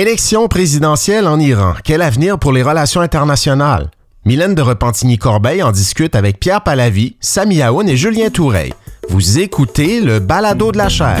Élection présidentielle en Iran. Quel avenir pour les relations internationales? Mylène de Repentigny-Corbeil en discute avec Pierre Palavie, Sami Aoun et Julien Toureil. Vous écoutez le balado de la chaire.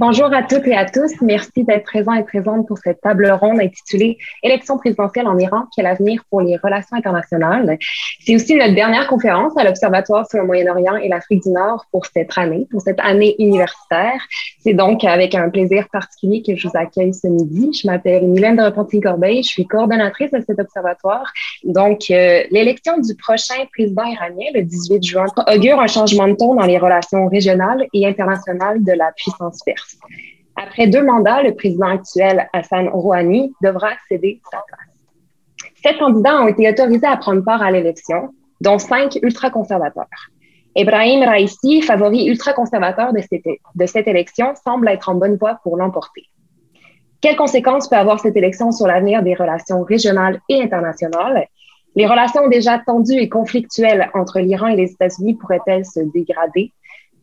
Bonjour à toutes et à tous. Merci d'être présents et présentes pour cette table ronde intitulée Élection présidentielle en Iran, quel avenir pour les relations internationales. C'est aussi notre dernière conférence à l'Observatoire sur le Moyen-Orient et l'Afrique du Nord pour cette année, pour cette année universitaire. C'est donc avec un plaisir particulier que je vous accueille ce midi. Je m'appelle Mylène de Repentigny-Corbeil, je suis coordonnatrice de cet observatoire. Donc, euh, l'élection du prochain président iranien, le 18 juin, augure un changement de ton dans les relations régionales et internationales de la puissance perse. Après deux mandats, le président actuel, Hassan Rouhani, devra céder sa place. Sept candidats ont été autorisés à prendre part à l'élection, dont cinq ultra-conservateurs. Ebrahim Raisi, favori ultra-conservateur de cette, de cette élection, semble être en bonne voie pour l'emporter. Quelles conséquences peut avoir cette élection sur l'avenir des relations régionales et internationales? Les relations déjà tendues et conflictuelles entre l'Iran et les États-Unis pourraient-elles se dégrader?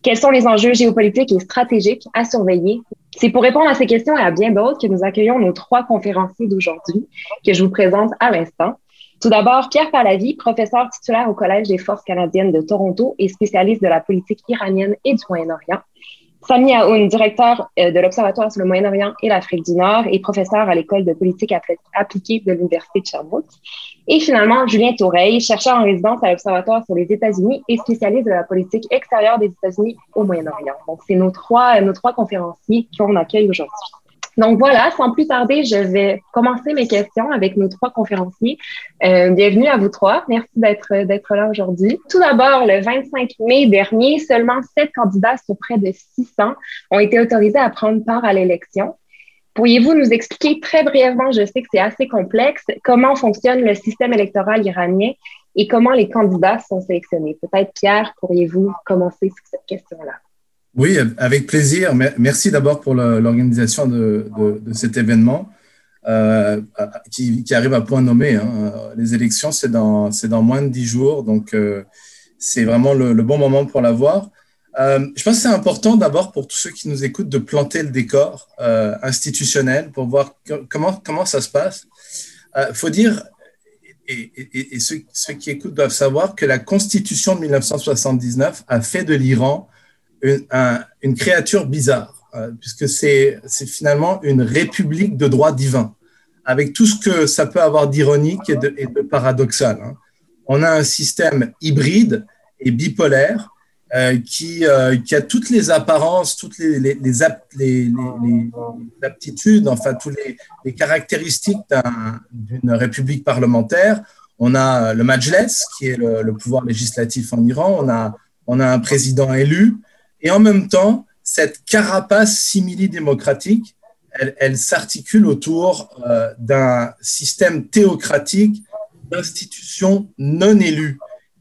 Quels sont les enjeux géopolitiques et stratégiques à surveiller? C'est pour répondre à ces questions et à bien d'autres que nous accueillons nos trois conférenciers d'aujourd'hui, que je vous présente à l'instant. Tout d'abord, Pierre Palavie, professeur titulaire au Collège des forces canadiennes de Toronto et spécialiste de la politique iranienne et du Moyen-Orient. Sami Aoun, directeur euh, de l'Observatoire sur le Moyen-Orient et l'Afrique du Nord et professeur à l'École de politique appliquée de l'Université de Sherbrooke. Et finalement, Julien Toureil, chercheur en résidence à l'Observatoire sur les États-Unis et spécialiste de la politique extérieure des États-Unis au Moyen-Orient. Donc, c'est nos trois, nos trois conférenciers qu'on accueille aujourd'hui. Donc voilà, sans plus tarder, je vais commencer mes questions avec nos trois conférenciers. Euh, bienvenue à vous trois. Merci d'être d'être là aujourd'hui. Tout d'abord, le 25 mai dernier, seulement sept candidats sur près de 600 ont été autorisés à prendre part à l'élection. Pourriez-vous nous expliquer très brièvement, je sais que c'est assez complexe, comment fonctionne le système électoral iranien et comment les candidats sont sélectionnés? Peut-être, Pierre, pourriez-vous commencer sur cette question-là? Oui, avec plaisir. Merci d'abord pour l'organisation de, cet événement euh, qui, arrive à point nommé. Hein. Les élections, c'est dans, dans moins de dix jours, donc euh, c'est vraiment le, bon moment pour l'avoir. Euh, je pense que c'est important d'abord pour tous ceux qui nous écoutent de planter le décor institutionnel pour voir comment, comment ça se passe. Il faut dire, et, ceux, ceux, qui écoutent doivent savoir que la Constitution de 1979 a fait de l'Iran une, créature bizarre, euh, puisque c'est finalement une république de droit divin, avec tout ce que ça peut avoir d'ironique et de, paradoxal. Hein. On a un système hybride et bipolaire euh, qui, euh, qui, a toutes les apparences, toutes les, aptitudes, enfin, toutes les, caractéristiques d'une république parlementaire. On a le Majles, qui est le, le, pouvoir législatif en Iran. On a, on a un président élu. Et en même temps, cette carapace simili-démocratique, elle, s'articule autour euh, d'un système théocratique d'institutions non élues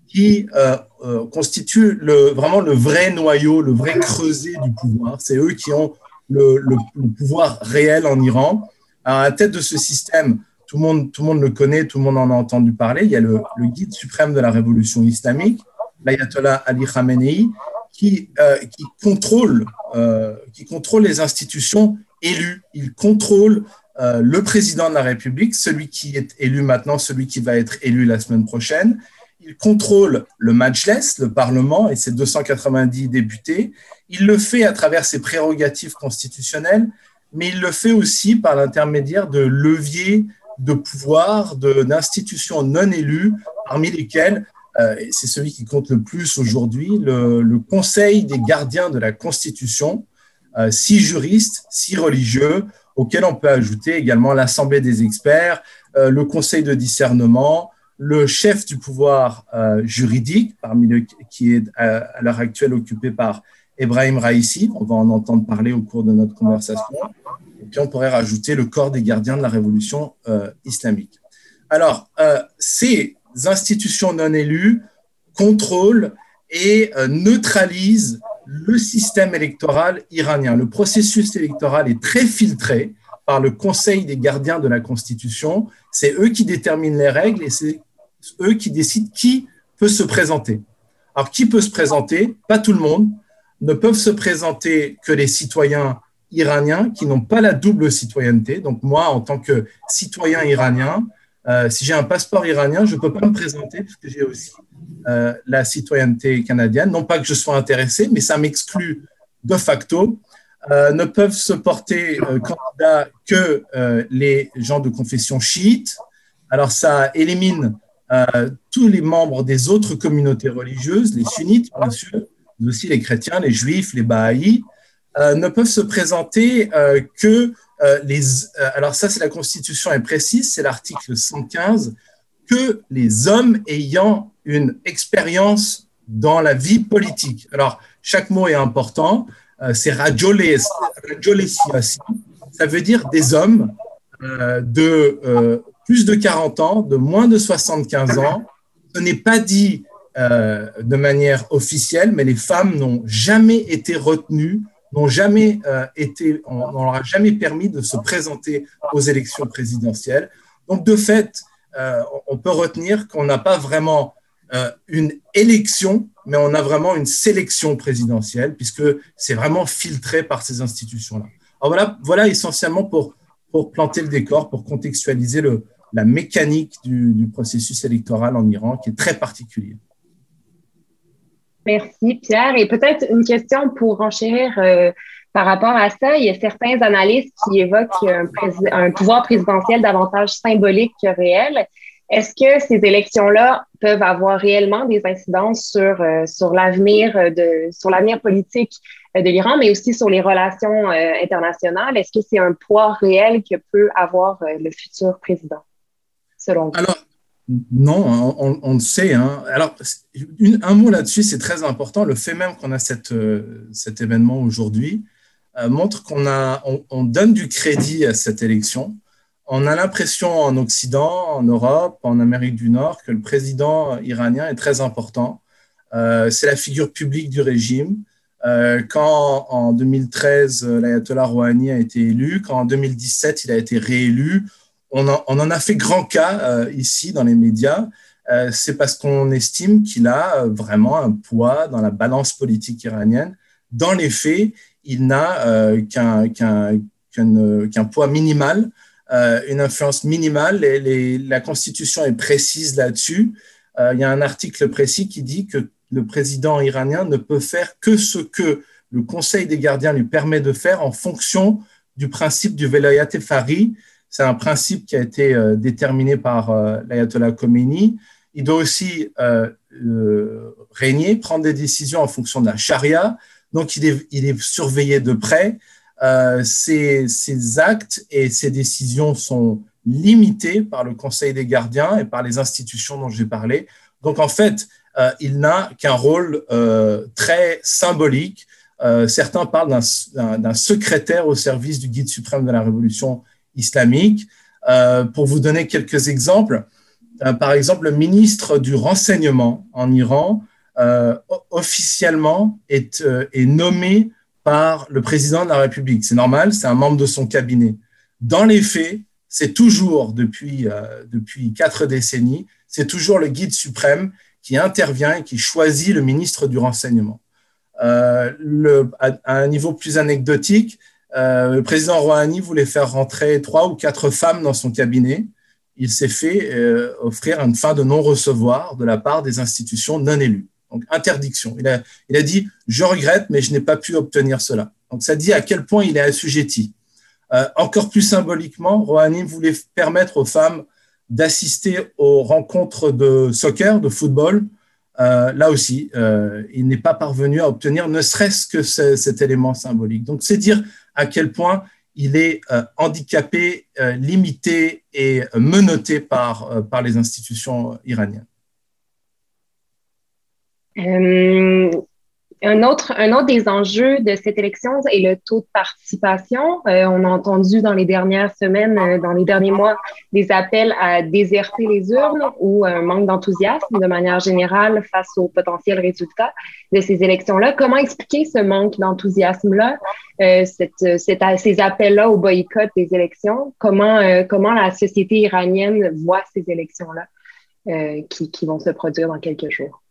qui euh, euh, constituent vraiment le vrai noyau, le vrai creuset du pouvoir. C'est eux qui ont le, pouvoir réel en Iran. à la tête de ce système, tout le, monde, tout le monde le connaît, tout le monde en a entendu parler. Il y a le guide suprême de la révolution islamique, l'ayatollah Ali Khamenei, qui, euh, qui, contrôle, euh, qui contrôle les institutions élues. Il contrôle euh, le président de la République, celui qui est élu maintenant, celui qui va être élu la semaine prochaine. Il contrôle le Majles, le Parlement et ses 290 députés. Il le fait à travers ses prérogatives constitutionnelles, mais il le fait aussi par l'intermédiaire de leviers de pouvoir d'institutions non élues, parmi lesquelles c'est celui qui compte le plus aujourd'hui, le, Conseil des gardiens de la Constitution, euh, six juristes, six religieux, auxquels on peut ajouter également l'Assemblée des experts, euh, le Conseil de discernement, le chef du pouvoir juridique, parmi le, qui est à, l'heure actuelle occupé par Ebrahim Raisi, on va en entendre parler au cours de notre conversation, et puis on pourrait rajouter le corps des gardiens de la révolution islamique. Alors, ces institutions non élues contrôlent et neutralisent le système électoral iranien. Le processus électoral est très filtré par le Conseil des gardiens de la Constitution. C'est eux qui déterminent les règles et c'est eux qui décident qui peut se présenter. Alors, qui peut se présenter? Pas tout le monde. Ne peuvent se présenter que les citoyens iraniens qui n'ont pas la double citoyenneté. Donc, moi, en tant que citoyen iranien, euh, si j'ai un passeport iranien, je ne peux pas me présenter parce que j'ai aussi euh, la citoyenneté canadienne. Non pas que je sois intéressé, mais ça m'exclut de facto. Euh, ne peuvent se porter candidat que les gens de confession chiite. Alors ça élimine tous les membres des autres communautés religieuses, les sunnites bien sûr, mais aussi les chrétiens, les juifs, les bahaïs, ne peuvent se présenter que les. alors ça, c'est la Constitution est précise, c'est l'article 115 que les hommes ayant une expérience dans la vie politique. Alors, chaque mot est important. Euh, c'est rajoles, ça veut dire des hommes euh, de euh, plus de 40 ans, de moins de 75 ans. Ce n'est pas dit de manière officielle, mais les femmes n'ont jamais été retenues, n'ont jamais été, on, on leur a jamais permis de se présenter aux élections présidentielles. Donc, de fait, euh, on peut retenir qu'on n'a pas vraiment euh, une élection, mais on a vraiment une sélection présidentielle, puisque c'est vraiment filtré par ces institutions-là. voilà, voilà essentiellement pour, pour planter le décor, pour contextualiser le, la mécanique du, processus électoral en Iran, qui est très particulier. Merci Pierre. Et peut-être une question pour enchérir euh, par rapport à ça. Il y a certains analystes qui évoquent un, pouvoir présidentiel davantage symbolique que réel. Est-ce que ces élections-là peuvent avoir réellement des incidences sur, euh, sur l'avenir de sur l'avenir politique de l'Iran, mais aussi sur les relations euh, internationales? Est-ce que c'est un poids réel que peut avoir euh, le futur président, selon vous? Non, on, on le sait. Hein. Alors, un mot là-dessus, c'est très important. Le fait même qu'on a cette, cet événement aujourd'hui, euh, montre qu'on a, on, donne du crédit à cette élection. On a l'impression en Occident, en Europe, en Amérique du Nord, que le président iranien est très important. Euh, c'est la figure publique du régime. Euh, quand en 2013, l'ayatollah Rouhani a été élu, quand en 2017, il a été réélu, on en, a fait grand cas ici dans les médias. c'est parce qu'on estime qu'il a vraiment un poids dans la balance politique iranienne. Dans les faits, il n'a euh, qu'un poids minimal, euh, une influence minimale. La Constitution est précise là-dessus. Euh, il y a un article précis qui dit que le président iranien ne peut faire que ce que le Conseil des gardiens lui permet de faire en fonction du principe du velayat fari. C'est un principe qui a été déterminé par l'ayatollah Khomeini. Il doit aussi régner, prendre des décisions en fonction de la charia, donc, il est, surveillé de près. Euh, ces, actes et ces décisions sont limités par le Conseil des gardiens et par les institutions dont j'ai parlé. Donc, en fait, euh, il n'a qu'un rôle euh, très symbolique. certains parlent d'un secrétaire au service du guide suprême de la révolution islamique. pour vous donner quelques exemples, par exemple, le ministre du renseignement en Iran euh, officiellement est, euh, est nommé par le président de la République. C'est normal, c'est un membre de son cabinet. Dans les faits, c'est toujours, depuis, euh, depuis quatre décennies, c'est toujours le guide suprême qui intervient et qui choisit le ministre du renseignement. à, un niveau plus anecdotique, le président Rouhani voulait faire rentrer trois ou quatre femmes dans son cabinet. Il s'est fait offrir une fin de non-recevoir de la part des institutions non élues. Donc, interdiction. Il a, dit Je regrette, mais je n'ai pas pu obtenir cela. Donc, ça dit à quel point il est assujetti. Euh, encore plus symboliquement, Rouhani voulait permettre aux femmes d'assister aux rencontres de soccer, de football. Euh, là aussi, euh, il n'est pas parvenu à obtenir ne serait-ce que cet élément symbolique. Donc, c'est dire à quel point il est handicapé, limité et menotté par, par les institutions iraniennes. Euh, Un autre, un autre des enjeux de cette élection est le taux de participation. Euh, on a entendu dans les dernières semaines, euh, dans les derniers mois, des appels à déserter les urnes ou un manque d'enthousiasme de manière générale face aux potentiels résultats de ces élections-là. Comment expliquer ce manque d'enthousiasme-là, euh, cette, cette, ces appels-là au boycott des élections? Comment, euh, comment la société iranienne voit ces élections-là euh, qui, qui vont se produire dans quelques jours?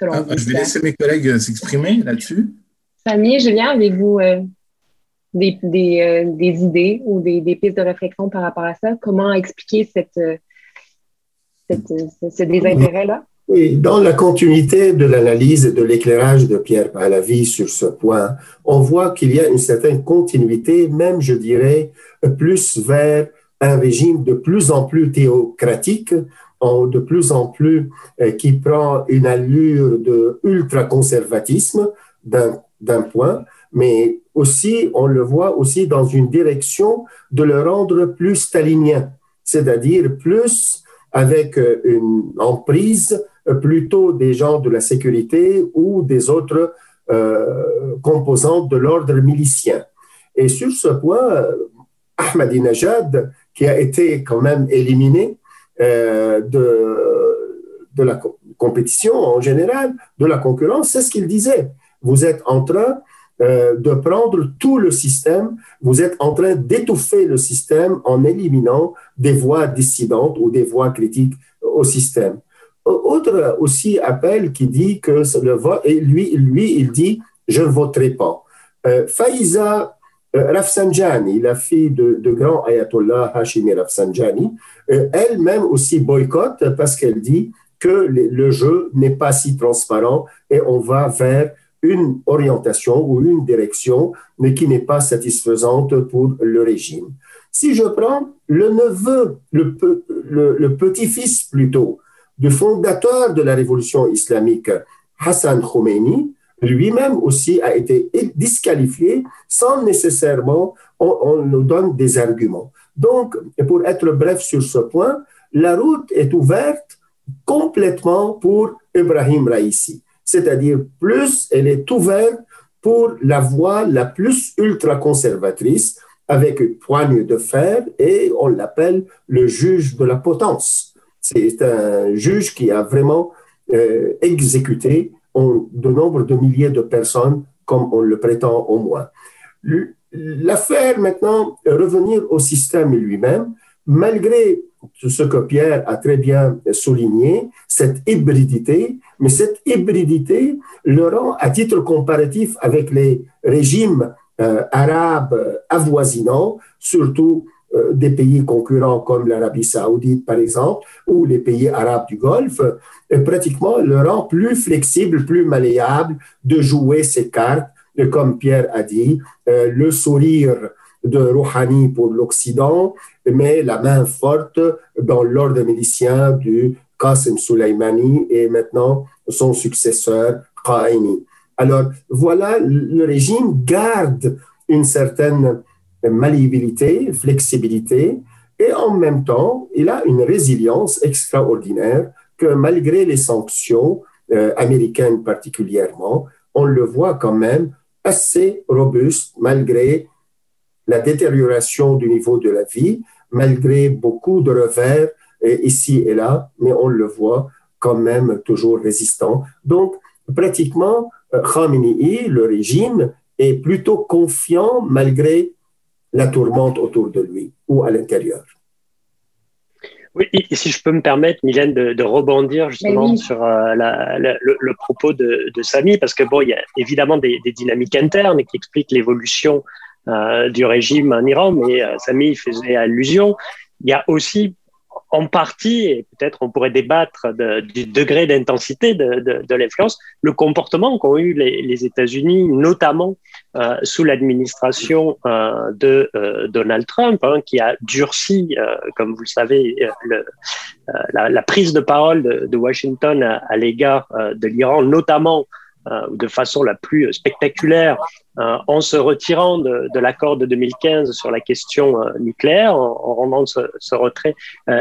Ah, je vais laisser mes collègues euh, s'exprimer là-dessus. Samy, Julien, avez-vous euh, des, des, euh, des, idées ou des, des, pistes de réflexion par rapport à ça? Comment expliquer cette, cette ce désintérêt-là? Oui, dans la continuité de l'analyse et de l'éclairage de Pierre Pahlavi sur ce point, on voit qu'il y a une certaine continuité, même je dirais, plus vers un régime de plus en plus théocratique, de plus en plus euh, qui prend une allure de ultra-conservatisme d'un point, mais aussi, on le voit aussi dans une direction de le rendre plus stalinien, c'est-à-dire plus avec euh, une emprise euh, plutôt des gens de la sécurité ou des autres composantes de l'ordre milicien. Et sur ce point, Ahmadinejad, qui a été quand même éliminé, de, de la compétition en général, de la concurrence, c'est ce qu'il disait. Vous êtes en train euh, de prendre tout le système, vous êtes en train d'étouffer le système en éliminant des voix dissidentes ou des voix critiques au système. Autre aussi appel qui dit que le vote, et lui, lui, il dit, je ne voterai pas. Euh, Faiza euh, Rafsanjani, la fille de, grand ayatollah Hashimi Rafsanjani, euh, elle-même aussi boycotte parce qu'elle dit que le jeu n'est pas si transparent et on va vers une orientation ou une direction, qui n'est pas satisfaisante pour le régime. Si je prends le neveu, le, le, le petit-fils plutôt, du fondateur de la révolution islamique, Hassan Khomeini, lui-même aussi a été disqualifié sans nécessairement on, nous donne des arguments. Donc, pour être bref sur ce point, la route est ouverte complètement pour Ibrahim Raisi, c'est-à-dire plus elle est ouverte pour la voie la plus ultra-conservatrice avec une poigne de fer et on l'appelle le juge de la potence. C'est un juge qui a vraiment euh, exécuté de nombre de milliers de personnes, comme on le prétend au moins. L'affaire maintenant, revenir au système lui-même, malgré ce que Pierre a très bien souligné, cette hybridité, mais cette hybridité le rend à titre comparatif avec les régimes euh, arabes avoisinants, surtout des pays concurrents comme l'Arabie saoudite, par exemple, ou les pays arabes du Golfe, et pratiquement le rend plus flexible, plus malléable de jouer ses cartes, comme Pierre a dit, euh, le sourire de Rouhani pour l'Occident, mais la main forte dans l'ordre milicien du Qasem Soleimani et maintenant son successeur Qaini. Alors voilà, le régime garde une certaine malléabilité, flexibilité, et en même temps, il a une résilience extraordinaire que malgré les sanctions euh, américaines particulièrement, on le voit quand même assez robuste malgré la détérioration du niveau de la vie, malgré beaucoup de revers euh, ici et là, mais on le voit quand même toujours résistant. Donc, pratiquement, euh, Khamenei, le régime, est plutôt confiant malgré la tourmente autour de lui ou à l'intérieur. Oui, et si je peux me permettre, Mylène, de, rebondir justement sur euh, le, propos de, de, Samy, parce que bon, il y a évidemment des, dynamiques internes qui expliquent l'évolution euh, du régime en Iran, mais euh, Samy faisait allusion. Il y a aussi en partie, et peut-être on pourrait débattre du degré d'intensité de, l'influence, le comportement qu'ont eu les, États-Unis, notamment euh, sous l'administration euh, de euh, Donald Trump, hein, qui a durci, comme vous le savez, la, prise de parole de, Washington à, l'égard de l'Iran, notamment de façon la plus spectaculaire en se retirant de, de l'accord de 2015 sur la question nucléaire, en, en, rendant ce, ce retrait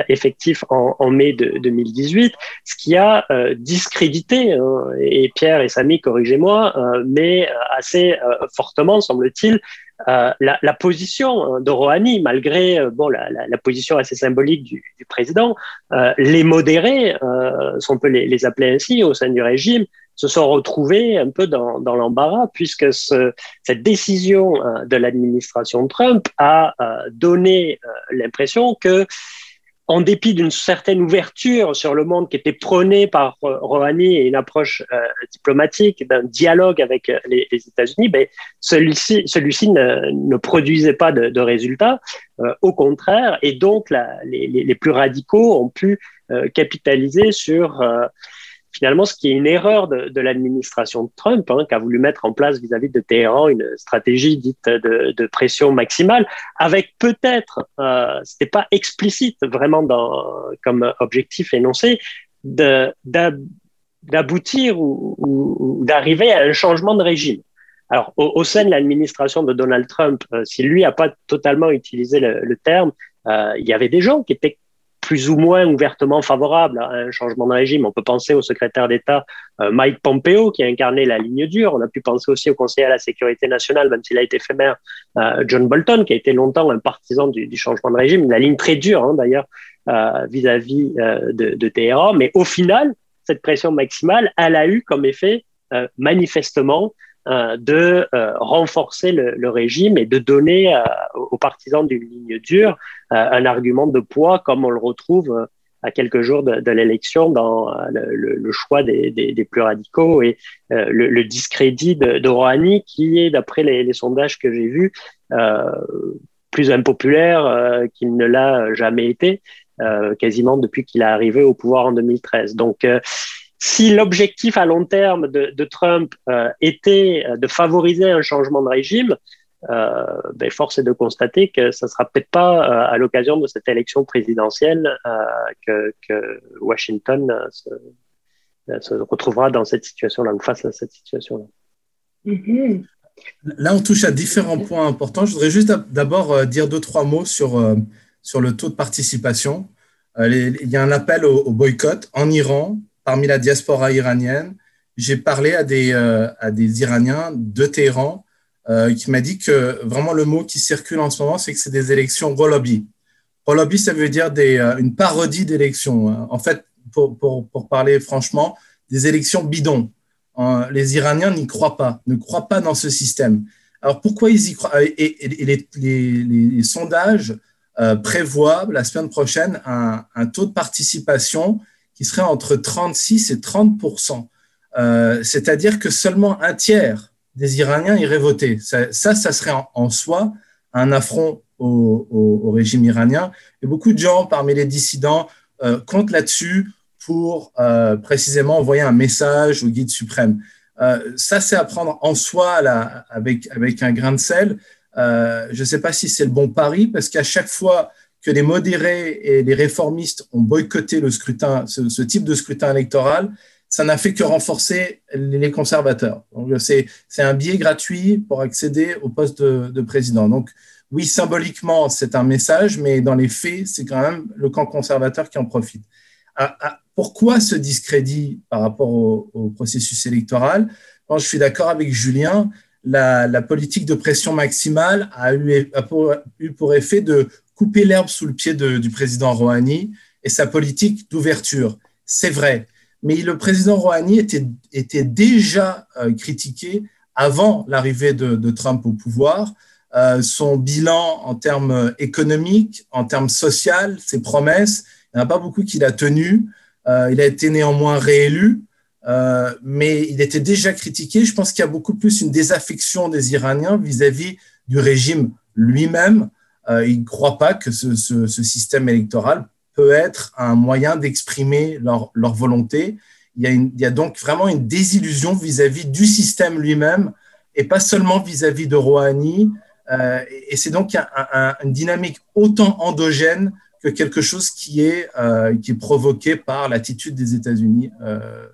effectif en, en, mai de 2018, ce qui a discrédité, hein, et Pierre et Samy, corrigez-moi, mais assez fortement, semble-t-il, euh, la, la, position de Rouhani, malgré euh, bon, la, la, la, position assez symbolique du, du président, euh, les modérés, euh, si on peut les, les, appeler ainsi, au sein du régime, se sont retrouvés un peu dans, l'embarras, puisque ce, cette décision de l'administration Trump a donné l'impression que en dépit d'une certaine ouverture sur le monde qui était prônée par euh, Rouhani et une approche euh, diplomatique d'un dialogue avec euh, les, États-Unis, ben, celui-ci celui ne, produisait pas de, résultats. Euh, au contraire, et donc les, plus radicaux ont pu euh, capitaliser sur finalement ce qui est une erreur de, l'administration de Trump, hein, qui a voulu mettre en place vis-à-vis de Téhéran une stratégie dite de, pression maximale, avec peut-être, euh, c'était pas explicite vraiment comme objectif énoncé, d'aboutir ou, d'arriver à un changement de régime. Alors, au, sein de l'administration de Donald Trump, euh, si lui n'a pas totalement utilisé le, le terme, euh, il y avait des gens qui étaient plus ou moins ouvertement favorable à un changement de régime. On peut penser au secrétaire d'État euh, Mike Pompeo qui a incarné la ligne dure. On a pu penser aussi au conseiller à la sécurité nationale, même s'il a été éphémère, euh, John Bolton, qui a été longtemps un partisan du, changement de régime, la ligne très dure hein, d'ailleurs euh, vis-à-vis de, de Téhéran. Mais au final, cette pression maximale, elle a eu comme effet manifestement de euh, renforcer le, le, régime et de donner euh, aux partisans d'une ligne dure un argument de poids comme on le retrouve à quelques jours de, de l'élection dans le, le, choix des, des, des, plus radicaux et euh, le, le, discrédit de, de Rouhani qui est, d'après les, les, sondages que j'ai vus, euh, plus impopulaire euh, qu'il ne l'a jamais été, quasiment depuis qu'il est arrivé au pouvoir en 2013. Donc, si l'objectif à long terme de, de Trump euh, était de favoriser un changement de régime, euh, ben force est de constater que ça ne sera peut-être pas euh, à l'occasion de cette élection présidentielle euh, que, que, Washington euh, se, se, retrouvera dans cette situation-là ou face à cette situation-là. Mm-hmm. Là, on touche à différents points importants. Je voudrais juste d'abord dire deux, trois mots sur, sur le taux de participation. il y a un appel au, au boycott en Iran parmi la diaspora iranienne, j'ai parlé à des, euh, à des Iraniens de Téhéran euh, qui m'a dit que vraiment le mot qui circule en ce moment, c'est que c'est des élections Rolobi. Rolobi, ça veut dire euh, une parodie d'élections. En fait, pour, pour, parler franchement, des élections bidons. les Iraniens n'y croient pas, ne croient pas dans ce système. Alors pourquoi ils y croient? Et, les, les, les, sondages prévoient la semaine prochaine un, un taux de participation qui serait entre 36 et 30% euh, C'est-à-dire que seulement un tiers des Iraniens iraient voter. Ça, ça, serait en, soi un affront au, régime iranien. Et beaucoup de gens parmi les dissidents euh, comptent là-dessus pour euh, précisément envoyer un message au guide suprême. Euh, ça, c'est à prendre en soi avec, avec un grain de sel. Je ne sais pas si c'est le bon pari, parce qu'à chaque fois que les modérés et les réformistes ont boycotté le scrutin, ce, type de scrutin électoral, ça n'a fait que renforcer les conservateurs. C'est, un biais gratuit pour accéder au poste de, de, président. Donc, oui, symboliquement, c'est un message, mais dans les faits, c'est quand même le camp conservateur qui en profite. À, à, pourquoi ce discrédit par rapport au, processus électoral? Bon, Je suis d'accord avec Julien. La, politique de pression maximale a eu, a eu pour effet de couper l'herbe sous le pied du président Rouhani et sa politique d'ouverture. C'est vrai. Mais le président Rouhani était, était déjà euh, critiqué avant l'arrivée de, Trump au pouvoir. Euh, son bilan en termes économiques, en termes sociaux, ses promesses, il n'y en a pas beaucoup qu'il a tenu. Euh, il a été néanmoins réélu, mais il était déjà critiqué. Je pense qu'il y a beaucoup plus une désaffection des Iraniens vis-à-vis -vis du régime lui-même ils ne croient pas que ce, système électoral peut être un moyen d'exprimer leur, volonté. Il y, a donc vraiment une désillusion vis-à-vis -vis du système lui-même et pas seulement vis-à-vis -vis de Rouhani. Euh, et c'est donc un, un, une dynamique autant endogène que quelque chose qui est, euh, provoqué par l'attitude des États-Unis euh,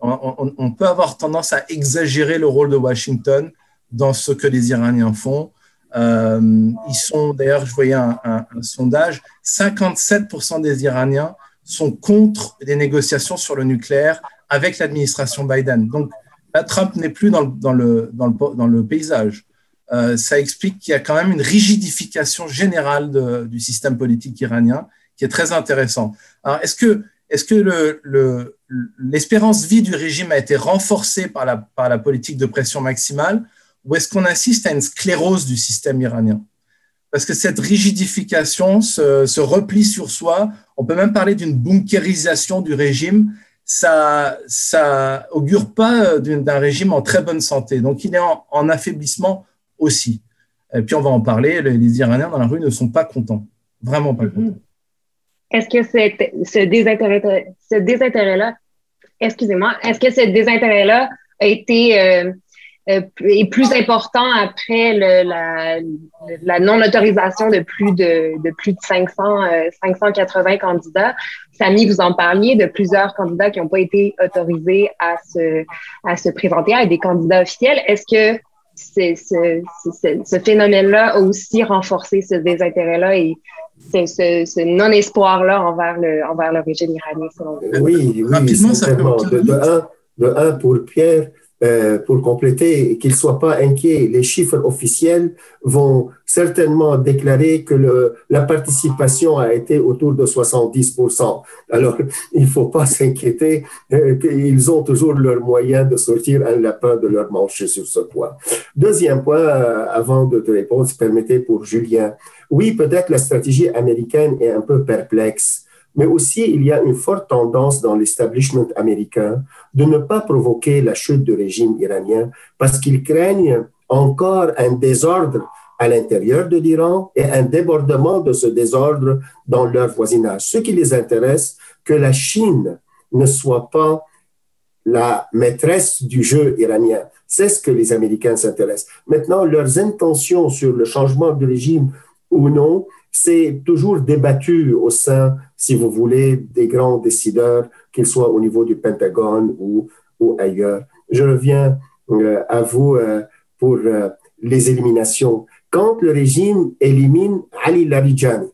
on, peut avoir tendance à exagérer le rôle de Washington dans ce que les Iraniens font. Euh, ils sont, d'ailleurs, je voyais un, sondage, 57% des Iraniens sont contre les négociations sur le nucléaire avec l'administration Biden. Donc, Trump n'est plus dans le, dans le, dans le, dans le paysage. Euh, ça explique qu'il y a quand même une rigidification générale du système politique iranien qui est très intéressant. Alors, est-ce que, est-ce que le, l'espérance vie du régime a été renforcée par la, par la politique de pression maximale ou est-ce qu'on assiste à une sclérose du système iranien? Parce que cette rigidification, ce, ce, repli sur soi, on peut même parler d'une bunkérisation du régime, ça, ça augure pas d'un régime en très bonne santé. Donc il est en, affaiblissement aussi. Et puis on va en parler, les, Iraniens dans la rue ne sont pas contents, vraiment pas contents. Mm-hmm. Est-ce que ce désintérêt, ce désintérêt-là, excusez-moi, est-ce que ce désintérêt-là a été euh, euh, est plus important après le, la, la non-autorisation de plus de, de plus de 500, 580 euh, candidats. Samy, vous en parliez de plusieurs candidats qui n'ont pas été autorisés à se, à se présenter à des candidats officiels. Est-ce que ce, ce, ce phénomène-là a aussi renforcé ce désintérêt-là et ce, ce non-espoir-là envers le, envers le régime iranien, selon vous? Oui, oui, Rapidement, ça de, de, un, de un, pour Pierre, euh, pour compléter, qu'ils ne soient pas inquiets. Les chiffres officiels vont certainement déclarer que la participation a été autour de 70%. Alors, il ne faut pas s'inquiéter, euh, qu'ils ont toujours leurs moyens de sortir un lapin de leur manche sur ce point. Deuxième point, euh, avant de te répondre, permettez pour Julien. Oui, peut-être la stratégie américaine est un peu perplexe mais aussi il y a une forte tendance dans l'establishment américain de ne pas provoquer la chute du régime iranien parce qu'ils craignent encore un désordre à l'intérieur de l'Iran et un débordement de ce désordre dans leur voisinage. Ce qui les intéresse, que la Chine ne soit pas la maîtresse du jeu iranien. C'est ce que les Américains s'intéressent. Maintenant, leurs intentions sur le changement de régime ou non, c'est toujours débattu au sein, si vous voulez, des grands décideurs, qu'ils soient au niveau du Pentagone ou, ou ailleurs. Je reviens euh, à vous euh, pour euh, les éliminations. Quand le régime élimine Ali Larijani,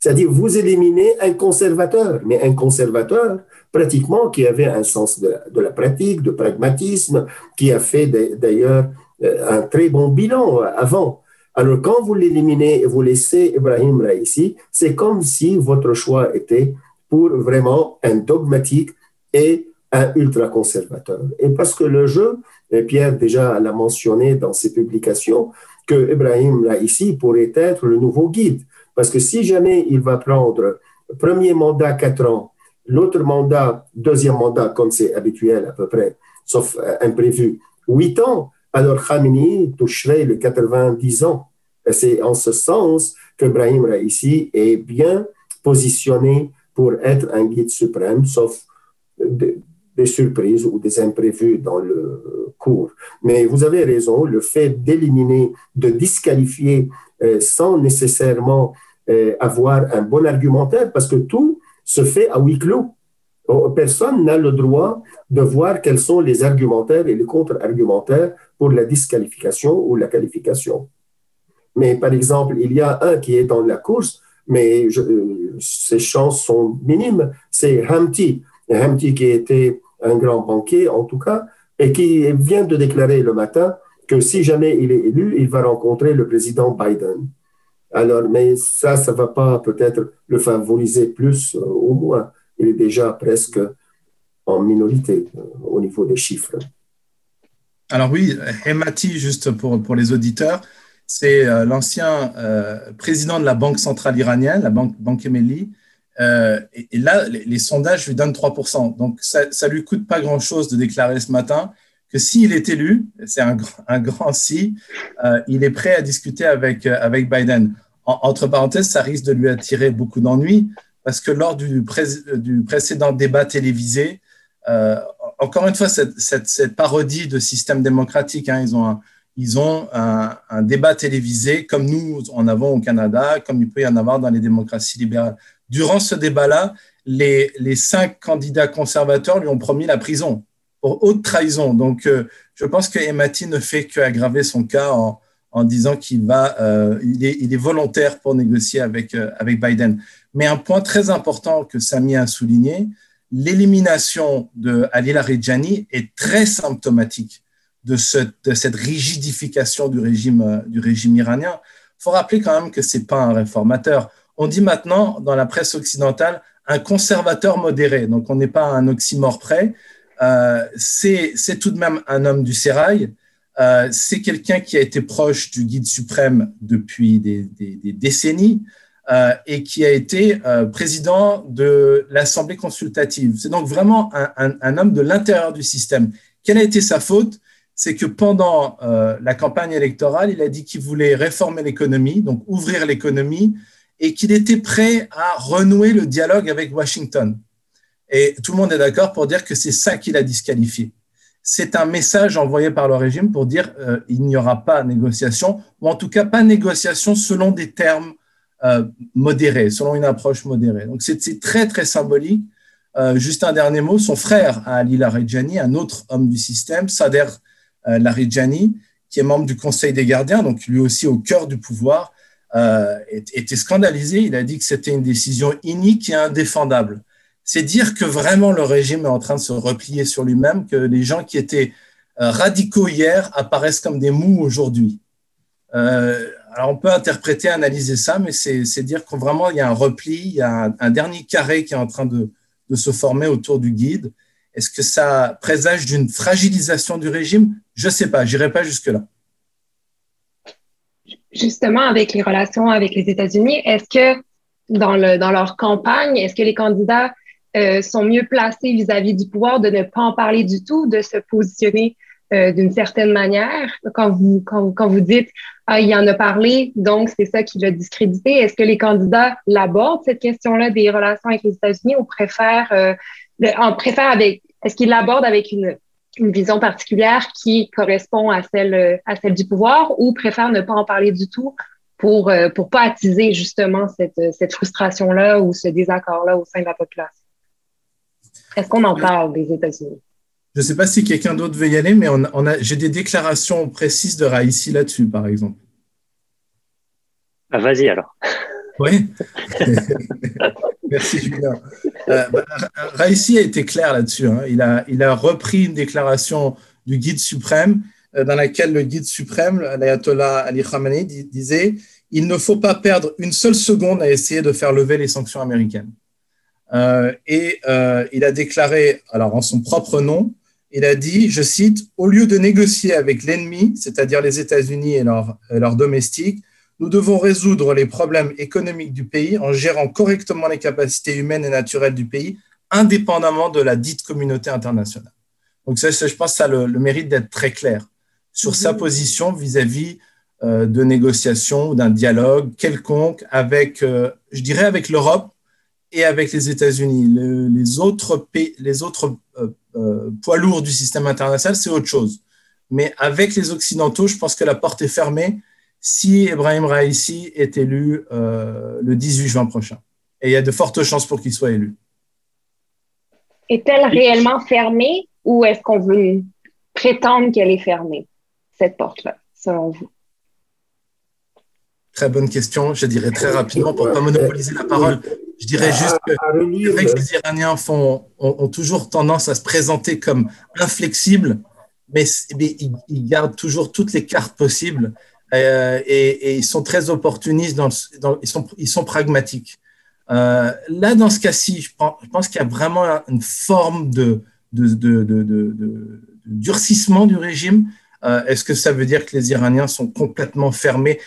c'est-à-dire vous éliminez un conservateur, mais un conservateur pratiquement qui avait un sens de, de la pratique, de pragmatisme, qui a fait d'ailleurs un très bon bilan avant. Alors, quand vous l'éliminez et vous laissez Ibrahim Raisi, c'est comme si votre choix était pour vraiment un dogmatique et un ultra-conservateur. Et parce que le jeu, et Pierre déjà l'a mentionné dans ses publications, que Ibrahim Raisi pourrait être le nouveau guide. Parce que si jamais il va prendre premier mandat 4 ans, l'autre mandat, deuxième mandat, comme c'est habituel à peu près, sauf euh, imprévu, 8 ans, alors Khamenei toucherait les 90 ans. C'est en ce sens que Brahim Raisi est bien positionné pour être un guide suprême, sauf des surprises ou des imprévus dans le cours. Mais vous avez raison, le fait d'éliminer, de disqualifier euh, sans nécessairement euh, avoir un bon argumentaire, parce que tout se fait à huis clos. Oh, personne n'a le droit de voir quels sont les argumentaires et les contre-argumentaires pour la disqualification ou la qualification. Mais par exemple, il y a un qui est dans la course, mais ses chances sont minimes. C'est Hamti. Hamti qui était un grand banquier, en tout cas, et qui vient de déclarer le matin que si jamais il est élu, il va rencontrer le président Biden. Alors, mais ça, ça va pas peut-être le favoriser plus, euh, au moins il est déjà presque en minorité euh, au niveau des chiffres. Alors oui, Hemati, juste pour les auditeurs, c'est euh, l'ancien euh, président de la Banque centrale iranienne, la Banque, banque Emeli. et, là, les, sondages lui donnent 3%. Donc, ça ne lui coûte pas grand-chose de déclarer ce matin que s'il est élu, c'est un, grand si, il est prêt à discuter avec, Biden. entre parenthèses, ça risque de lui attirer beaucoup d'ennuis parce que lors du, précédent débat télévisé, euh, encore une fois, cette, cette, parodie de système démocratique, hein, ils ont, un, ils ont un, débat télévisé comme nous en avons au Canada, comme il peut y en avoir dans les démocraties libérales. Durant ce débat-là, les, cinq candidats conservateurs lui ont promis la prison. pour haute trahison. Donc, je pense que Emati ne fait qu'aggraver son cas en, disant qu'il va, il est, il, est, volontaire pour négocier avec, avec Biden. Mais un point très important que Sami a souligné, l'élimination de Ali Larijani est très symptomatique de, cette rigidification du régime, régime iranien. Il faut rappeler quand même que ce n'est pas un réformateur. On dit maintenant dans la presse occidentale un conservateur modéré, donc on n'est pas un oxymore près. Euh, c'est tout de même un homme du sérail. Euh, c'est quelqu'un qui a été proche du guide suprême depuis des, décennies. Euh, et qui a été euh, président de l'Assemblée consultative. C'est donc vraiment un, homme de l'intérieur du système. Quelle a été sa faute? C'est que pendant euh, la campagne électorale, il a dit qu'il voulait réformer l'économie, donc ouvrir l'économie, et qu'il était prêt à renouer le dialogue avec Washington. Et tout le monde est d'accord pour dire que c'est ça qui l'a disqualifié. C'est un message envoyé par le régime pour dire il n'y aura pas négociation, ou en tout cas pas négociation selon des termes euh, modéré, selon une approche modérée. Donc c'est très, très symbolique. Euh, juste un dernier mot, son frère Ali Larijani, un autre homme du système, Sader euh, Larijani, qui est membre du Conseil des gardiens, donc lui aussi au cœur du pouvoir, était scandalisé. Il a dit que c'était une décision inique et indéfendable. C'est dire que vraiment le régime est en train de se replier sur lui-même, que les gens qui étaient radicaux hier apparaissent comme des mous aujourd'hui. Alors, on peut interpréter, analyser ça, mais c'est dire qu'on vraiment, il y a un repli, il y a un, dernier carré qui est en train de, se former autour du guide. Est-ce que ça présage d'une fragilisation du régime? Je ne sais pas, j'irai pas jusque-là. Justement, avec les relations avec les États-Unis, est-ce que dans, le, dans leur campagne, est-ce que les candidats euh, sont mieux placés vis-à-vis du pouvoir de ne pas en parler du tout, de se positionner euh, d'une certaine manière? Quand vous, quand, quand vous dites ah, il en a parlé, donc c'est ça qui l'a discrédité. Est-ce que les candidats l'abordent, cette question-là des relations avec les États-Unis, ou préfèrent, euh, en préfère avec, est-ce qu'ils l'abordent avec une, une vision particulière qui correspond à celle, à celle du pouvoir, ou préfèrent ne pas en parler du tout pour euh, pour pas attiser justement cette, cette frustration-là ou ce désaccord-là au sein de la population? Est-ce qu'on en parle des États-Unis? Je ne sais pas si quelqu'un d'autre veut y aller, mais on, a, j'ai des déclarations précises de Raïssi là-dessus, par exemple. Ah, vas-y alors. Oui. Merci Julien. Euh, bah, a été clair là-dessus. Hein. Il, a, il a repris une déclaration du guide suprême euh, dans laquelle le guide suprême, l'ayatollah Ali Khamenei, disait il ne faut pas perdre une seule seconde à essayer de faire lever les sanctions américaines. Euh, et euh, il a déclaré, alors en son propre nom, il a dit, je cite, Au lieu de négocier avec l'ennemi, c'est-à-dire les États-Unis et leurs domestiques, nous devons résoudre les problèmes économiques du pays en gérant correctement les capacités humaines et naturelles du pays, indépendamment de la dite communauté internationale. Donc, ça, je pense que ça a le, mérite d'être très clair sur sa mhm. position vis-à-vis euh, de négociations ou d'un dialogue quelconque avec, euh, je dirais, avec l'Europe et avec les États-Unis. les autres, pays, les autres euh, poids lourds du système international, c'est autre chose. Mais avec les Occidentaux, je pense que la porte est fermée si Ebrahim Raisi est élu euh, le 18 juin prochain. Et il y a de fortes chances pour qu'il soit élu. Est-elle réellement fermée ou est-ce qu'on veut prétendre qu'elle est fermée, cette porte-là, selon vous? Très bonne question. Je dirais très rapidement pour ne pas monopoliser la parole. Je dirais juste que, les Iraniens font, ont, toujours tendance à se présenter comme inflexibles, mais, ils, gardent toujours toutes les cartes possibles euh, et, ils sont très opportunistes, dans, ils, sont, ils sont pragmatiques. Euh, là, dans ce cas-ci, je pense, qu'il y a vraiment une forme de, durcissement du régime. Euh, est-ce que ça veut dire que les Iraniens sont complètement fermés?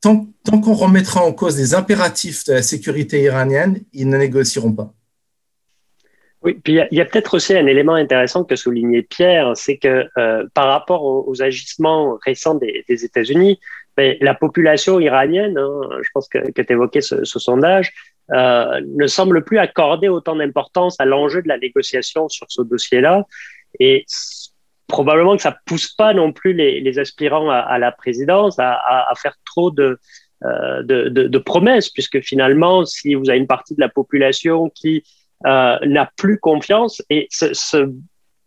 Tant, qu'on remettra en cause les impératifs de la sécurité iranienne, ils ne négocieront pas. Oui, puis il y a, peut-être aussi un élément intéressant que soulignait Pierre, c'est que euh, par rapport aux, agissements récents des, États-Unis, ben, la population iranienne, hein, je pense que, que tu évoquais ce, sondage, euh, ne semble plus accorder autant d'importance à l'enjeu de la négociation sur ce dossier-là. Et probablement que ça pousse pas non plus les, aspirants à, la présidence à, faire trop euh, de, de, promesses, puisque finalement, si vous avez une partie de la population qui euh, n'a plus confiance, et ce,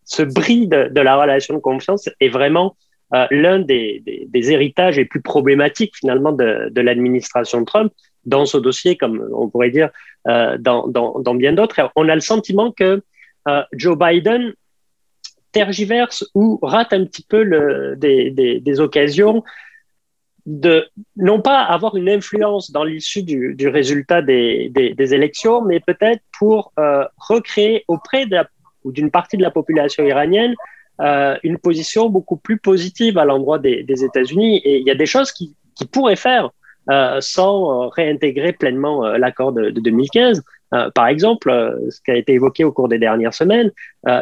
ce bris de, la relation de confiance est vraiment euh, l'un des, héritages les plus problématiques finalement de, l'administration Trump dans ce dossier, comme on pourrait dire euh, dans, bien d'autres. On a le sentiment que euh, Joe Biden tergiverse ou rate un petit peu le, des, occasions de non pas avoir une influence dans l'issue du, résultat des, élections, mais peut-être pour recréer auprès de d'une partie de la population iranienne euh, une position beaucoup plus positive à l'endroit des, États-Unis. Et il y a des choses qui, qui pourraient faire euh, sans réintégrer pleinement euh, l'accord de, 2015. par exemple, ce qui a été évoqué au cours des dernières semaines,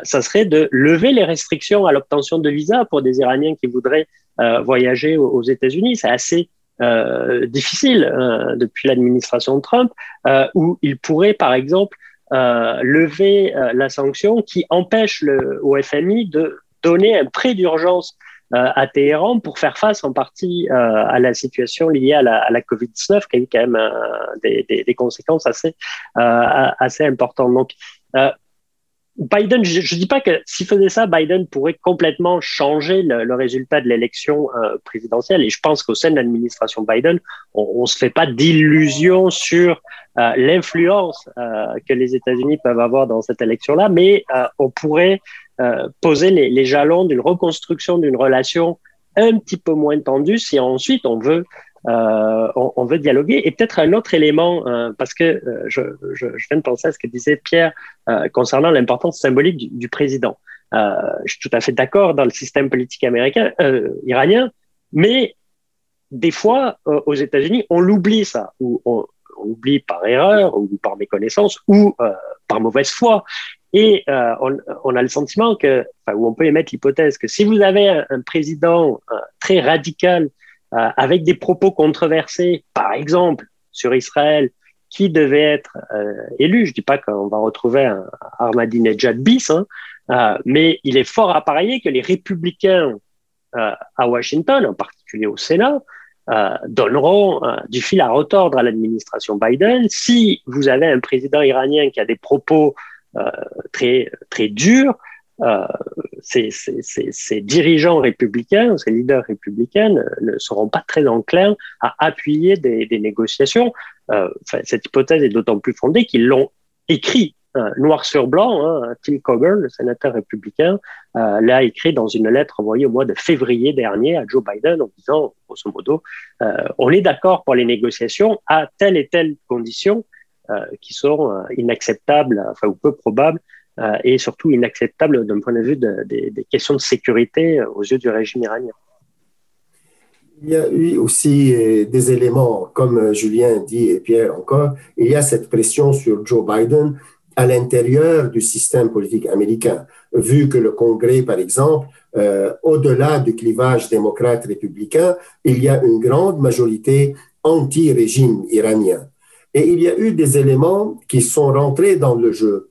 ça serait de lever les restrictions à l'obtention de visa pour des Iraniens qui voudraient voyager aux, États-Unis. C'est assez difficile depuis l'administration Trump, où il pourrait, par exemple, lever la sanction qui empêche le, au FMI de donner un prêt d'urgence euh, à Téhéran pour faire face en partie euh, à la situation liée à la, Covid-19, qui a eu quand même euh, des, conséquences assez, assez importantes. Donc, Biden, je ne dis pas que s'il faisait ça, Biden pourrait complètement changer le, résultat de l'élection présidentielle. Et je pense qu'au sein de l'administration Biden, on ne se fait pas d'illusions sur l'influence que les États-Unis peuvent avoir dans cette élection-là, mais on pourrait euh, poser les, jalons d'une reconstruction d'une relation un petit peu moins tendue si ensuite on veut euh, on, veut dialoguer. Et peut-être un autre élément, euh, parce que je, je, viens de penser à ce que disait Pierre concernant l'importance symbolique du, président. je suis tout à fait d'accord dans le système politique américain, iranien, mais des fois, aux États-Unis, on l'oublie ça, ou on, oublie par erreur, ou par méconnaissance, ou par mauvaise foi. Et euh, on, a le sentiment que, enfin, on peut émettre l'hypothèse que si vous avez un, président euh, très radical euh, avec des propos controversés, par exemple sur Israël, qui devait être élu, je dis pas qu'on va retrouver un Ahmadinejad bis, hein, mais il est fort à parier que les républicains à Washington, en particulier au Sénat, donneront du fil à retordre à l'administration Biden. Si vous avez un président iranien qui a des propos euh, très, très dur, euh, ces, dirigeants républicains, ces leaders républicains ne, seront pas très enclins à appuyer des, négociations. Euh, cette hypothèse est d'autant plus fondée qu'ils l'ont écrit noir sur blanc. Hein, Tim Coburn, le sénateur républicain, l'a écrit dans une lettre envoyée au mois de février dernier à Joe Biden en disant, grosso modo, on est d'accord pour les négociations à telle et telle condition, euh, qui sont euh, inacceptables, enfin ou peu probables, euh, et surtout inacceptables d'un point de vue des questions de sécurité aux yeux du régime iranien. Il y a eu aussi des éléments, comme Julien dit et Pierre encore, il y a cette pression sur Joe Biden à l'intérieur du système politique américain, vu que le Congrès, par exemple, au-delà du clivage démocrate-républicain, il y a une grande majorité anti-régime iranien. Et il y a eu des éléments qui sont rentrés dans le jeu.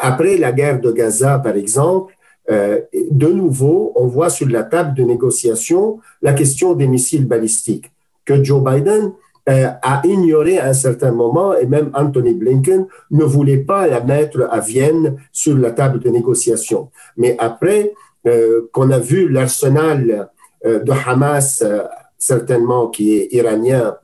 Après la guerre de Gaza, par exemple, euh, de nouveau, on voit sur la table de négociation la question des missiles balistiques que Joe Biden euh, a ignoré à un certain moment et même Anthony Blinken ne voulait pas la mettre à Vienne sur la table de négociation. Mais après euh, qu'on a vu l'arsenal de Hamas, certainement qui est iranien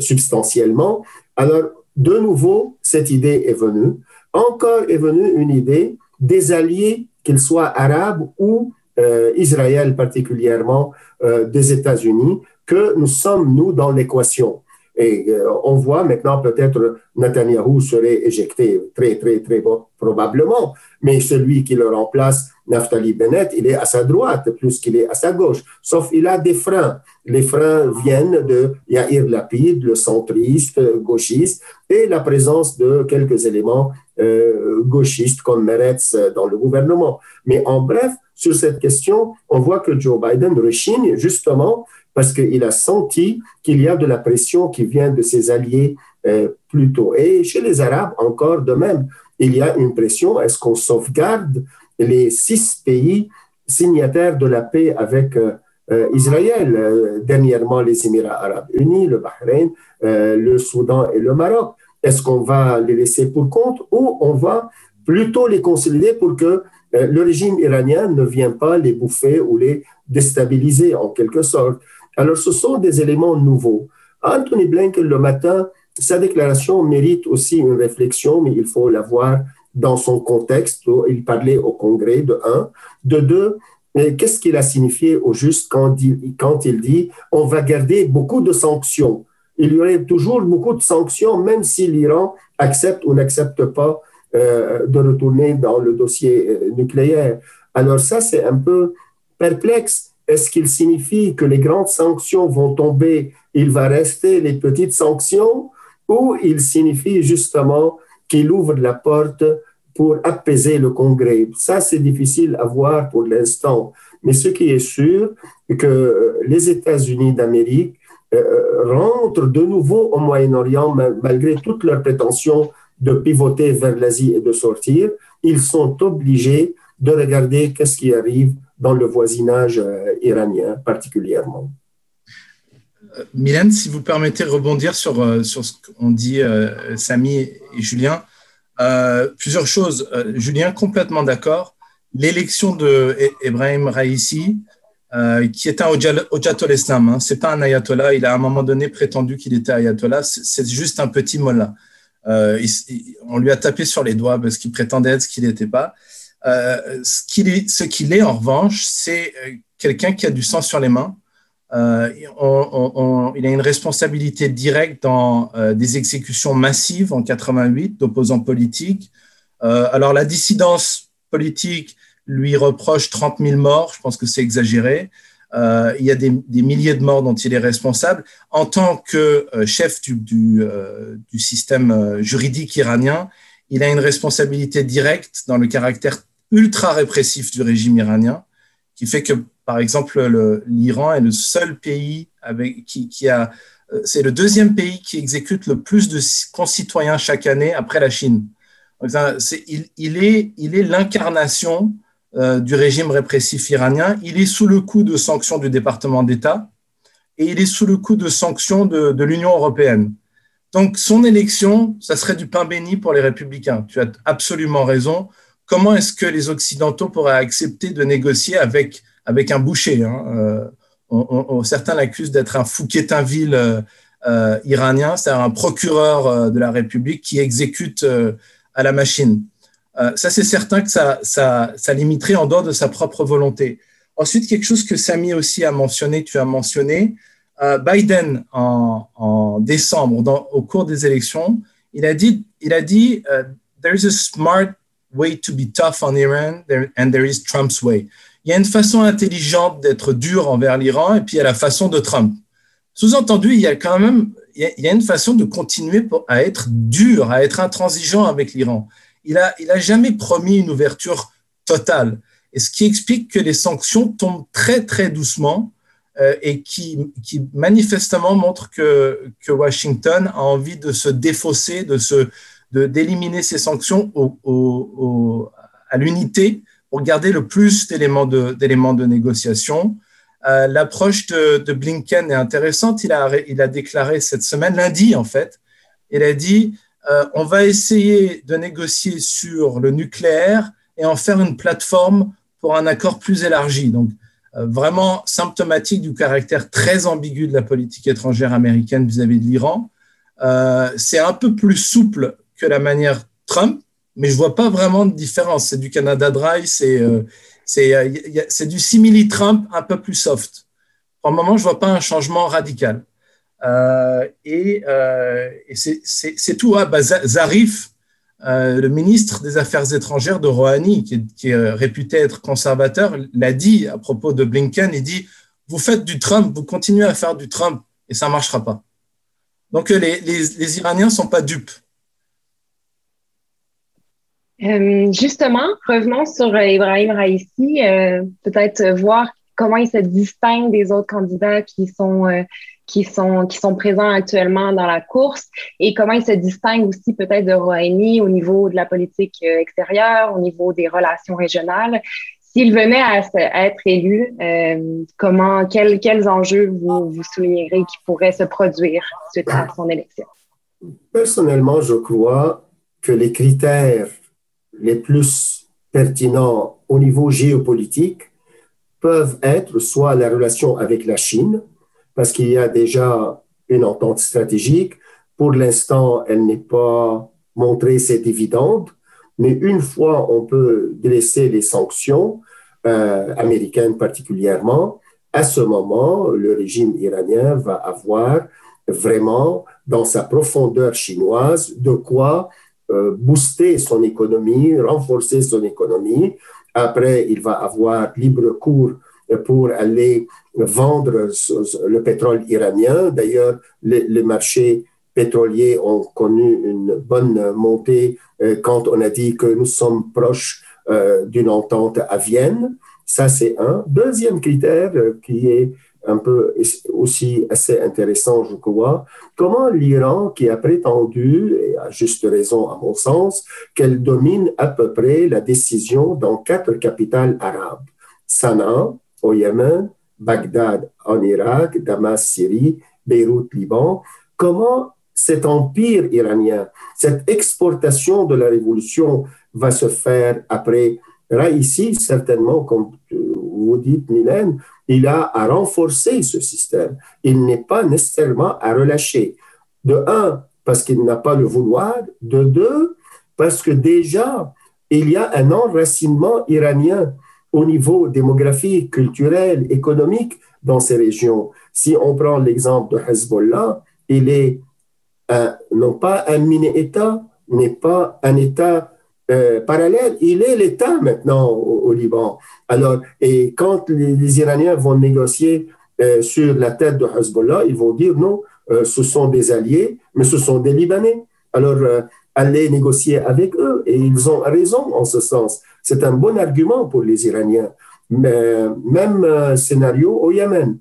substantiellement, alors, de nouveau, cette idée est venue. Encore est venue une idée des alliés, qu'ils soient arabes ou euh, Israël particulièrement euh, des États-Unis, que nous sommes, nous, dans l'équation. Et euh, on voit maintenant peut-être Netanyahou serait éjecté très, très, très probablement, mais celui qui le remplace, Naftali Bennett, il est à sa droite plus qu'il est à sa gauche, sauf il a des freins. Les freins viennent de Yair Lapid, le centriste, gauchiste, et la présence de quelques éléments euh, gauchistes comme Meretz dans le gouvernement. Mais en bref, sur cette question, on voit que Joe Biden rechigne justement parce qu'il a senti qu'il y a de la pression qui vient de ses alliés euh, plutôt. Et chez les Arabes, encore de même, il y a une pression. Est-ce qu'on sauvegarde les six pays signataires de la paix avec euh, euh, Israël Dernièrement, les Émirats arabes unis, le Bahreïn, le Soudan et le Maroc? Est-ce qu'on va les laisser pour compte ou on va plutôt les consolider pour que le régime iranien ne vient pas les bouffer ou les déstabiliser en quelque sorte. Alors, ce sont des éléments nouveaux. Anthony Blinken, le matin, sa déclaration mérite aussi une réflexion, mais il faut la voir dans son contexte. Il parlait au Congrès, de un. De deux, qu'est-ce qu'il a signifié au juste quand il dit on va garder beaucoup de sanctions? Il y aurait toujours beaucoup de sanctions, même si l'Iran accepte ou n'accepte pas euh, de retourner dans le dossier euh, nucléaire. Alors ça, c'est un peu perplexe. Est-ce qu'il signifie que les grandes sanctions vont tomber, il va rester les petites sanctions, ou il signifie justement qu'il ouvre la porte pour apaiser le Congrès? Ça, c'est difficile à voir pour l'instant. Mais ce qui est sûr, c'est que les États-Unis d'Amérique euh, rentrent de nouveau au Moyen-Orient malgré toutes leurs prétentions de pivoter vers l'Asie et de sortir. Ils sont obligés de regarder qu'est-ce qui arrive dans le voisinage euh, iranien particulièrement. Euh, Mylène, si vous permettez de rebondir sur, sur ce qu'ont dit Samy et Julien, euh, plusieurs choses. Euh, Julien, complètement d'accord. L'élection de Ibrahim Raisi, euh, qui est un Ojatol Islam, hein, c'est pas un ayatollah. Il a à un moment donné prétendu qu'il était ayatollah. C'est juste un petit mollah. on lui a tapé sur les doigts parce qu'il prétendait être ce qu'il n'était pas. ce qu'il est, qu'il est, en revanche, c'est quelqu'un qui a du sang sur les mains, euh, il a une responsabilité directe dans euh, des exécutions massives en 88 d'opposants politiques. Euh, alors la dissidence politique lui reproche 30 000 morts, je pense que c'est exagéré. il y a des, milliers de morts dont il est responsable. En tant que chef du, du, du, système juridique iranien, il a une responsabilité directe dans le caractère ultra répressif du régime iranien, qui fait que par exemple, l'Iran est le seul pays avec, qui, a, euh, c'est le deuxième pays qui exécute le plus de concitoyens chaque année après la Chine. il, est, il est l'incarnation euh, du régime répressif iranien. Il est sous le coup de sanctions du département d'État et il est sous le coup de sanctions de, de l'Union européenne. Donc, son élection, ça serait du pain béni pour les républicains. Tu as absolument raison. Comment est-ce que les Occidentaux pourraient accepter de négocier avec avec un boucher. Hein. Euh, certains l'accusent d'être un Fouquetinville euh, euh, iranien, c'est-à-dire un procureur de la République qui exécute à la machine. Ça, c'est certain que ça, ça, ça, limiterait en dehors de sa propre volonté. Ensuite, quelque chose que Samy aussi a mentionné, tu as mentionné, Biden en, décembre, au cours des élections, il a dit, il a dit there is a smart way to be tough on Iran and there is Trump's way il y a une façon intelligente d'être dur envers l'Iran et puis il y a la façon de Trump. Sous-entendu, il y a quand même il y a une façon de continuer à être dur, à être intransigeant avec l'Iran. Il a, il a jamais promis une ouverture totale. Et ce qui explique que les sanctions tombent très, très doucement euh, et qui, manifestement montre que, Washington a envie de se défausser, de d'éliminer ces sanctions à l'unité pour garder le plus d'éléments de, de négociation. Euh, l'approche de, Blinken est intéressante. Il a déclaré cette semaine, lundi en fait, il a dit euh, on va essayer de négocier sur le nucléaire et en faire une plateforme pour un accord plus élargi. Donc, euh, vraiment symptomatique du caractère très ambigu de la politique étrangère américaine vis-à-vis de l'Iran. c'est un peu plus souple que la manière Trump, mais je vois pas vraiment de différence. C'est du Canada Dry, c'est euh, euh, c'est du simili-Trump un peu plus soft. Pour le moment, je vois pas un changement radical. Euh, et, et c'est tout. Ah, Zarif, le ministre des Affaires étrangères de Rouhani, qui est, réputé être conservateur, l'a dit à propos de Blinken. Il dit Vous faites du Trump, vous continuez à faire du Trump, et ça marchera pas. Donc les, Iraniens sont pas dupes. Euh, justement, revenons sur euh, Ibrahim Raisi, euh, peut-être voir comment il se distingue des autres candidats qui sont qui sont qui sont présents actuellement dans la course et comment il se distingue aussi peut-être de Rouhani au niveau de la politique extérieure, au niveau des relations régionales. S'il venait à, être élu, comment quels quels enjeux vous vous soulignerez qui pourraient se produire suite à son élection? Personnellement, je crois que les critères les plus pertinents au niveau géopolitique peuvent être soit la relation avec la Chine, parce qu'il y a déjà une entente stratégique. Pour l'instant, elle n'est pas montrée, c'est évident, mais une fois on peut dresser les sanctions, euh, américaines particulièrement, à ce moment, le régime iranien va avoir vraiment dans sa profondeur chinoise de quoi euh, booster son économie, renforcer son économie. Après, il va avoir libre cours pour aller vendre le pétrole iranien. D'ailleurs, les, marchés pétroliers ont connu une bonne montée euh, quand on a dit que nous sommes proches euh, d'une entente à Vienne. Ça, c'est un. Deuxième critère qui est un peu aussi assez intéressant, je crois. Comment l'Iran, qui a prétendu, et à juste raison à mon sens, qu'elle domine à peu près la décision dans quatre capitales arabes, Sanaa au Yémen, Bagdad en Irak, Damas, Syrie, Beyrouth, Liban, comment cet empire iranien, cette exportation de la révolution va se faire après? Raïssi, certainement, comme vous dites, Mylène, il a à renforcer ce système. Il n'est pas nécessairement à relâcher. De un, parce qu'il n'a pas le vouloir. De deux, parce que déjà, il y a un enracinement iranien au niveau démographique, culturel, économique dans ces régions. Si on prend l'exemple de Hezbollah, il est non pas un mini-État, n'est pas un État euh, parallèle, il est l'État maintenant au, Liban. Alors, et quand les, Iraniens vont négocier euh, sur la tête de Hezbollah, ils vont dire non, euh, ce sont des alliés, mais ce sont des Libanais. Alors, allez négocier avec eux. Et ils ont raison en ce sens. C'est un bon argument pour les Iraniens. Mais même scénario au Yémen.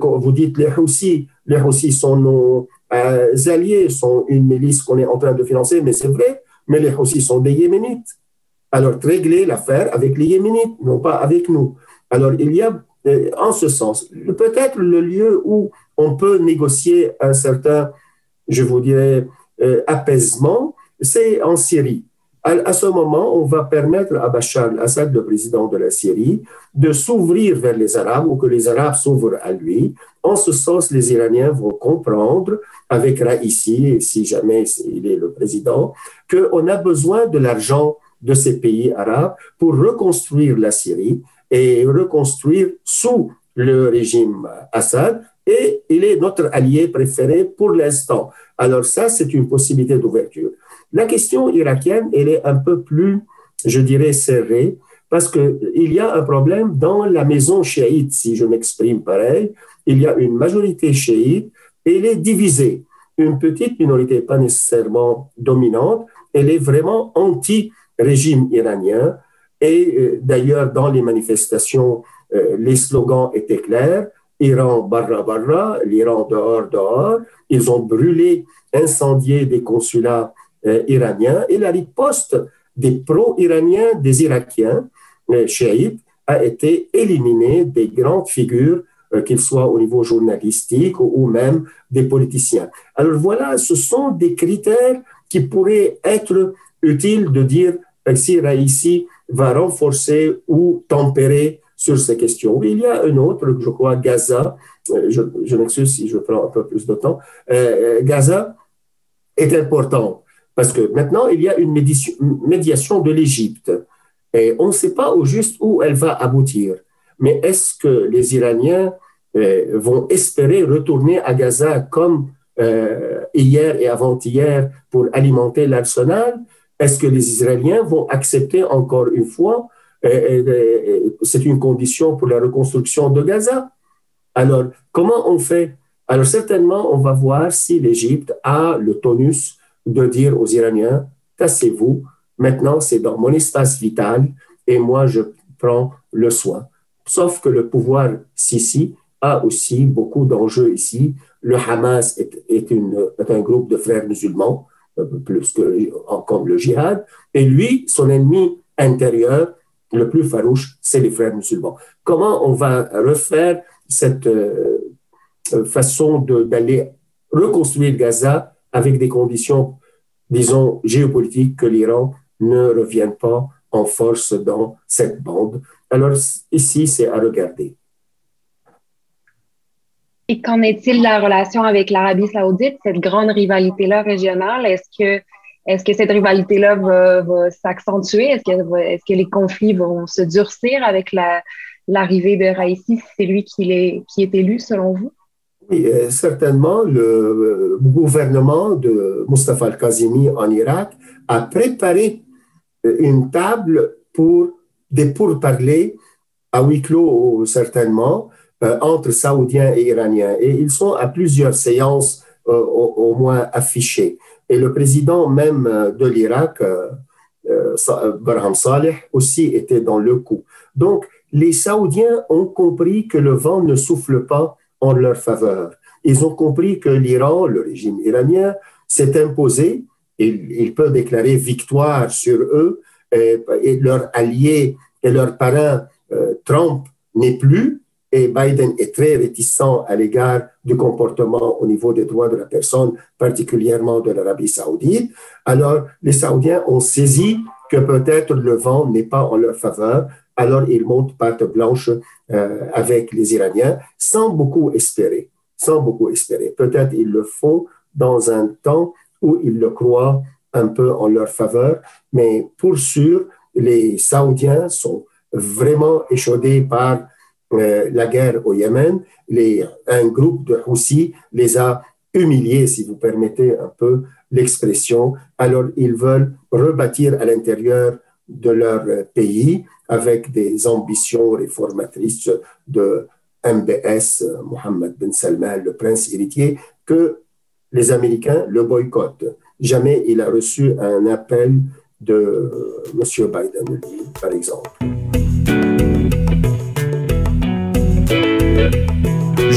Quand vous dites les Houthis, les sont nos alliés, sont une milice qu'on est en train de financer, mais c'est vrai mais les Houthis sont des Yéménites. Alors, régler l'affaire avec les Yéménites, non pas avec nous. Alors, il y a, euh, en ce sens, peut-être le lieu où on peut négocier un certain, je vous dirais, euh, apaisement, c'est en Syrie. À, ce moment, on va permettre à Bachar al-Assad, le président de la Syrie, de s'ouvrir vers les Arabes ou que les Arabes s'ouvrent à lui. En ce sens, les Iraniens vont comprendre, avec Raïssi, si jamais il est le président, qu'on a besoin de l'argent de ces pays arabes pour reconstruire la Syrie et reconstruire sous le régime Assad. Et il est notre allié préféré pour l'instant. Alors ça, c'est une possibilité d'ouverture. La question irakienne, elle est un peu plus, je dirais, serrée, parce qu'il y a un problème dans la maison chiite, si je m'exprime pareil. Il y a une majorité chiite et elle est divisée. Une petite minorité, pas nécessairement dominante, elle est vraiment anti-régime iranien. Et euh, d'ailleurs, dans les manifestations, euh, les slogans étaient clairs. Iran barra barra, l'Iran dehors dehors. Ils ont brûlé, incendié des consulats iranien et la riposte des pro-iraniens, des Irakiens euh, chiites, a été éliminée des grandes figures, euh, qu'ils soient au niveau journalistique ou, même des politiciens. Alors voilà, ce sont des critères qui pourraient être utiles de dire si Raïssi va renforcer ou tempérer sur ces questions. Il y a un autre, je crois, Gaza, je m'excuse si je prends un peu plus de temps, Gaza est important parce que maintenant, il y a une médiation de l'Égypte. Et on ne sait pas au juste où elle va aboutir. Mais est-ce que les Iraniens euh, vont espérer retourner à Gaza comme euh, hier et avant-hier pour alimenter l'arsenal? Est-ce que les Israéliens vont accepter encore une fois euh, C'est une condition pour la reconstruction de Gaza? Alors, comment on fait? Alors, certainement, on va voir si l'Égypte a le tonus de dire aux Iraniens, tassez-vous, maintenant c'est dans mon espace vital et moi je prends le soin. Sauf que le pouvoir Sisi a aussi beaucoup d'enjeux ici. Le Hamas est, une, un groupe de frères musulmans, euh, plus que comme le djihad, et lui, son ennemi intérieur, le plus farouche, c'est les frères musulmans. Comment on va refaire cette euh, euh, façon d'aller reconstruire Gaza avec des conditions, disons, géopolitiques que l'Iran ne revienne pas en force dans cette bande. Alors ici, c'est à regarder. Et qu'en est-il de la relation avec l'Arabie saoudite, cette grande rivalité-là régionale? Est-ce que, est que cette rivalité-là va, s'accentuer? Est-ce que, est que les conflits vont se durcir avec l'arrivée de Raïsi, si c'est lui qui est, qui est élu, selon vous? Oui, euh, certainement, le euh, gouvernement de Mustafa al-Kazimi en Irak a préparé euh, une table pour des pourparlers à huis clos, certainement, entre Saoudiens et Iraniens. Et ils sont à plusieurs séances au, moins affichées. Et le président même de l'Irak, Barham Saleh, aussi était dans le coup. Donc, les Saoudiens ont compris que le vent ne souffle pas en leur faveur. Ils ont compris que l'Iran, le régime iranien, s'est imposé. Et il peut déclarer victoire sur eux et, et leur allié et leur parrain Trump n'est plus et Biden est très réticent à l'égard du comportement au niveau des droits de la personne, particulièrement de l'Arabie saoudite. Alors, les Saoudiens ont saisi que peut-être le vent n'est pas en leur faveur, alors ils montent patte blanche euh, avec les Iraniens sans beaucoup espérer, sans beaucoup espérer. Peut-être ils le font dans un temps où ils le croient un peu en leur faveur, mais pour sûr, les Saoudiens sont vraiment échaudés par euh, la guerre au Yémen, les, un groupe de Houthis les a humiliés, si vous permettez un peu l'expression. Alors, ils veulent rebâtir à l'intérieur de leur pays avec des ambitions réformatrices de MBS, Mohammed Ben Salman, le prince héritier, que les Américains le boycottent. Jamais il a reçu un appel de M. Biden, par exemple.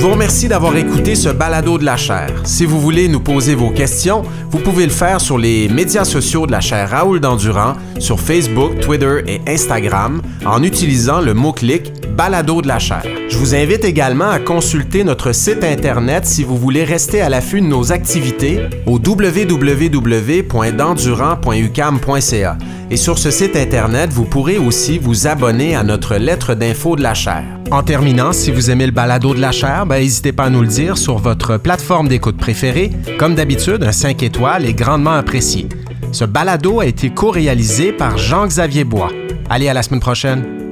Vous remercie d'avoir écouté ce balado de la chaire. Si vous voulez nous poser vos questions, vous pouvez le faire sur les médias sociaux de la chaire Raoul Dandurand, sur Facebook, Twitter et Instagram, en utilisant le mot-clic balado de la chaire. Je vous invite également à consulter notre site Internet si vous voulez rester à l'affût de nos activités au www.dandurand.ucam.ca. Et sur ce site Internet, vous pourrez aussi vous abonner à notre lettre d'info de la chaire. En terminant, si vous aimez le balado de la chaire, ben, n'hésitez pas à nous le dire sur votre plateforme d'écoute préférée. Comme d'habitude, un 5 étoiles est grandement apprécié. Ce balado a été co-réalisé par Jean-Xavier Bois. Allez, à la semaine prochaine.